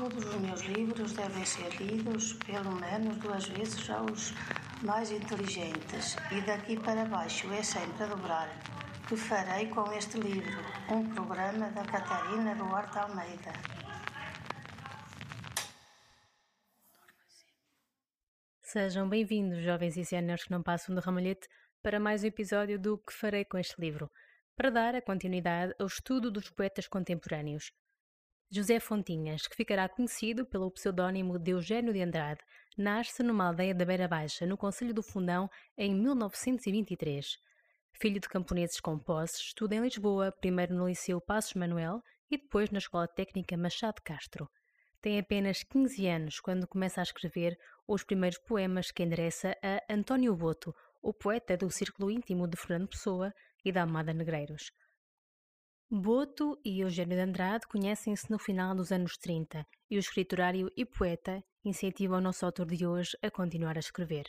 Todos os meus livros devem ser lidos pelo menos duas vezes aos mais inteligentes, e daqui para baixo é sempre a dobrar. Que farei com este livro? Um programa da Catarina Duarte Almeida. Sejam bem-vindos, jovens e séniores que não passam do ramalhete, para mais um episódio do Que Farei com este livro, para dar a continuidade ao estudo dos poetas contemporâneos. José Fontinhas, que ficará conhecido pelo pseudónimo de Eugênio de Andrade, nasce numa aldeia da Beira Baixa, no Conselho do Fundão, em 1923. Filho de camponeses com posses, estuda em Lisboa, primeiro no Liceu Passos Manuel e depois na Escola Técnica Machado Castro. Tem apenas 15 anos quando começa a escrever os primeiros poemas que endereça a António Boto, o poeta do círculo íntimo de Fernando Pessoa e da Amada Negreiros. Boto e Eugênio de Andrade conhecem-se no final dos anos 30 e o escriturário e poeta incentiva o nosso autor de hoje a continuar a escrever.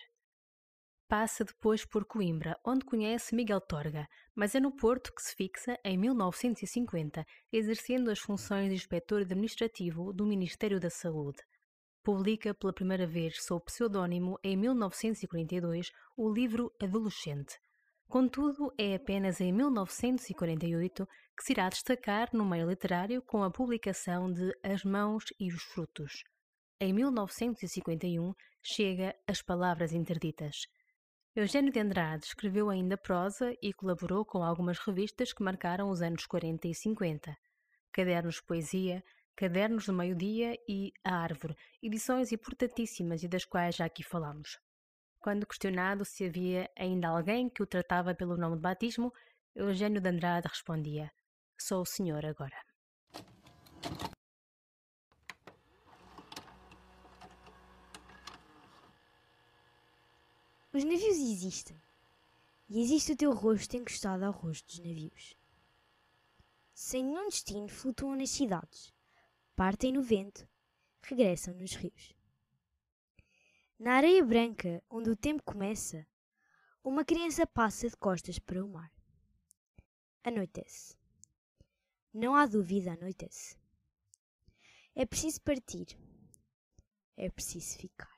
Passa depois por Coimbra, onde conhece Miguel Torga, mas é no Porto que se fixa em 1950, exercendo as funções de inspetor administrativo do Ministério da Saúde. Publica pela primeira vez, sob pseudónimo, em 1942, o livro Adolescente. Contudo, é apenas em 1948 que se irá destacar no meio literário com a publicação de As Mãos e os Frutos. Em 1951 chega As Palavras Interditas. Eugênio de Andrade escreveu ainda prosa e colaborou com algumas revistas que marcaram os anos 40 e 50. Cadernos de Poesia, Cadernos do Meio-Dia e A Árvore, edições importantíssimas e das quais já aqui falamos. Quando questionado se havia ainda alguém que o tratava pelo nome de batismo, Eugênio de Andrade respondia: Sou o senhor agora. Os navios existem. E existe o teu rosto encostado ao rosto dos navios. Sem nenhum destino, flutuam nas cidades. Partem no vento, regressam nos rios. Na areia branca, onde o tempo começa, uma criança passa de costas para o mar. Anoitece. Não há dúvida, anoitece. É preciso partir. É preciso ficar.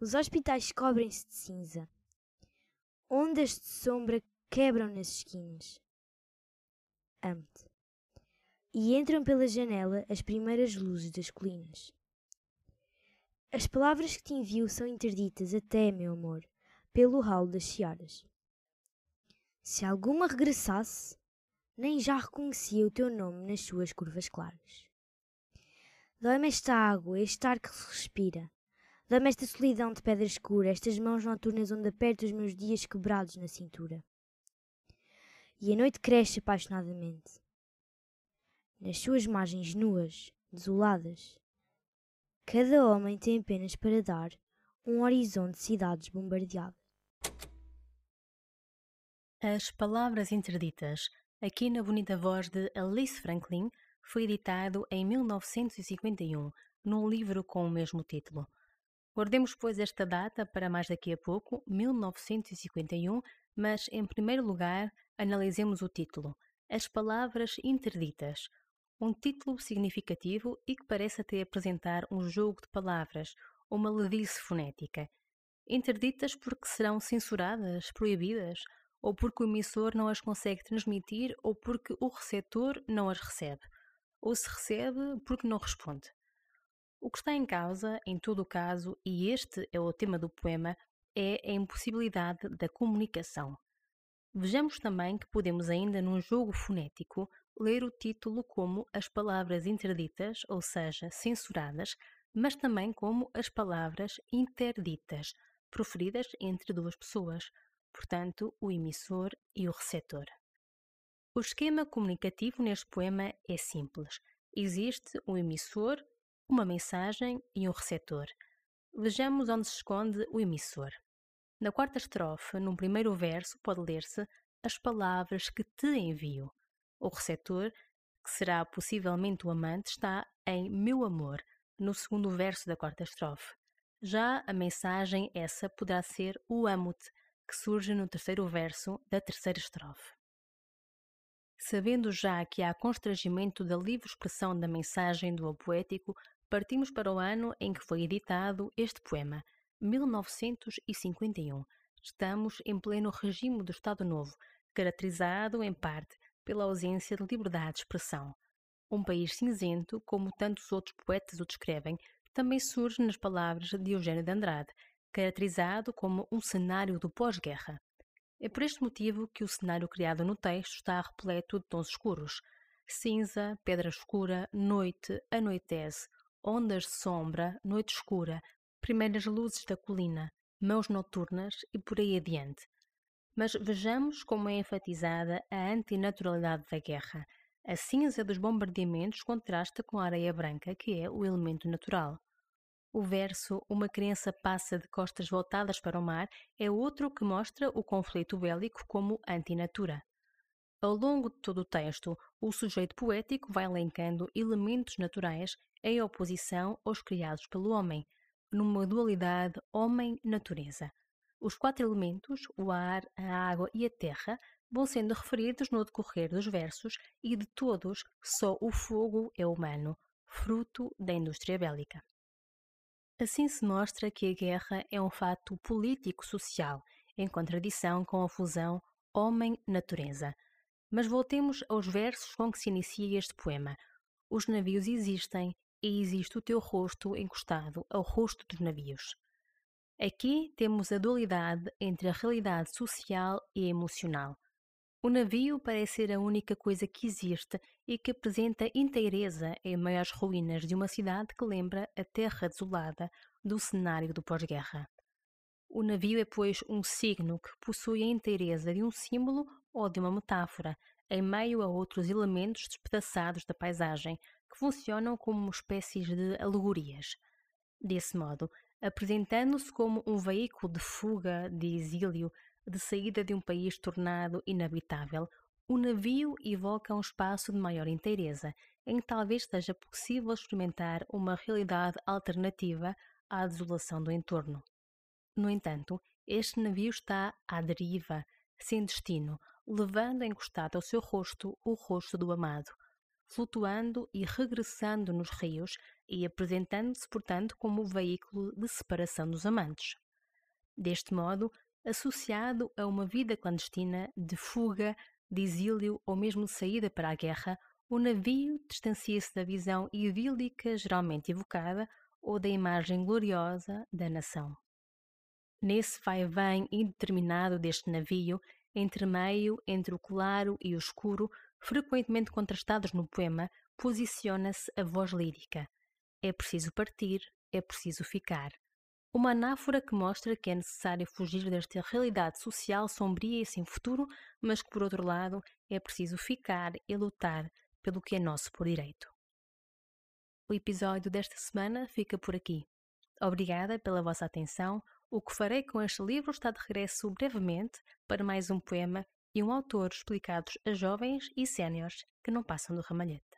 Os hospitais cobrem-se de cinza. Ondas de sombra quebram nas esquinas. Amo-te. E entram pela janela as primeiras luzes das colinas. As palavras que te envio são interditas até, meu amor, pelo ralo das searas. Se alguma regressasse, nem já reconhecia o teu nome nas suas curvas claras. Dói-me esta água, este ar que se respira, Dá-me esta solidão de pedra escura, estas mãos noturnas onde aperto os meus dias quebrados na cintura. E a noite cresce apaixonadamente. Nas suas margens nuas, desoladas, cada homem tem apenas para dar um horizonte de cidades bombardeadas. As Palavras Interditas, aqui na bonita voz de Alice Franklin, foi editado em 1951, num livro com o mesmo título. Guardemos, pois, esta data para mais daqui a pouco, 1951, mas, em primeiro lugar, analisemos o título, As Palavras Interditas. Um título significativo e que parece até apresentar um jogo de palavras, uma levice fonética. Interditas porque serão censuradas, proibidas, ou porque o emissor não as consegue transmitir, ou porque o receptor não as recebe, ou se recebe porque não responde. O que está em causa, em todo o caso, e este é o tema do poema, é a impossibilidade da comunicação. Vejamos também que podemos ainda num jogo fonético ler o título como as palavras interditas, ou seja, censuradas, mas também como as palavras interditas, proferidas entre duas pessoas, portanto, o emissor e o receptor. O esquema comunicativo neste poema é simples. Existe o emissor, uma mensagem e um receptor. Vejamos onde se esconde o emissor. Na quarta estrofe, num primeiro verso, pode ler-se as palavras que te envio. O receptor, que será possivelmente o amante, está em meu amor, no segundo verso da quarta estrofe. Já a mensagem essa poderá ser o amo-te, que surge no terceiro verso da terceira estrofe. Sabendo já que há constrangimento da livre expressão da mensagem do poético, partimos para o ano em que foi editado este poema, 1951. Estamos em pleno regime do Estado Novo, caracterizado, em parte, pela ausência de liberdade de expressão. Um país cinzento, como tantos outros poetas o descrevem, também surge nas palavras de Eugênio de Andrade, caracterizado como um cenário do pós-guerra. É por este motivo que o cenário criado no texto está repleto de tons escuros. Cinza, pedra escura, noite, anoitece, ondas de sombra, noite escura, primeiras luzes da colina, mãos noturnas e por aí adiante. Mas vejamos como é enfatizada a antinaturalidade da guerra. A cinza dos bombardeamentos contrasta com a areia branca, que é o elemento natural. O verso Uma criança passa de costas voltadas para o mar é outro que mostra o conflito bélico como antinatura. Ao longo de todo o texto, o sujeito poético vai elencando elementos naturais em oposição aos criados pelo homem, numa dualidade homem-natureza. Os quatro elementos, o ar, a água e a terra, vão sendo referidos no decorrer dos versos e de todos só o fogo é humano, fruto da indústria bélica. Assim se mostra que a guerra é um fato político-social, em contradição com a fusão homem-natureza. Mas voltemos aos versos com que se inicia este poema. Os navios existem e existe o teu rosto encostado ao rosto dos navios. Aqui temos a dualidade entre a realidade social e emocional. O navio parece ser a única coisa que existe e que apresenta inteireza em meio às ruínas de uma cidade que lembra a terra desolada do cenário do pós-guerra. O navio é, pois, um signo que possui a inteireza de um símbolo ou de uma metáfora, em meio a outros elementos despedaçados da paisagem, que funcionam como espécies de alegorias. Desse modo, apresentando-se como um veículo de fuga, de exílio, de saída de um país tornado inabitável, o navio evoca um espaço de maior inteireza, em que talvez seja possível experimentar uma realidade alternativa à desolação do entorno. No entanto, este navio está à deriva, sem destino, levando encostado ao seu rosto o rosto do amado, flutuando e regressando nos rios e apresentando-se, portanto, como o veículo de separação dos amantes. Deste modo, associado a uma vida clandestina de fuga, de exílio ou mesmo saída para a guerra, o navio distancia-se da visão idílica geralmente evocada ou da imagem gloriosa da nação. Nesse vai-vem indeterminado deste navio, entre meio entre o claro e o escuro, frequentemente contrastados no poema, posiciona-se a voz lírica. É preciso partir, é preciso ficar. Uma anáfora que mostra que é necessário fugir desta realidade social sombria e sem futuro, mas que, por outro lado, é preciso ficar e lutar pelo que é nosso por direito. O episódio desta semana fica por aqui. Obrigada pela vossa atenção. O que farei com este livro está de regresso brevemente para mais um poema e um autor explicados a jovens e séniores que não passam do ramalhete.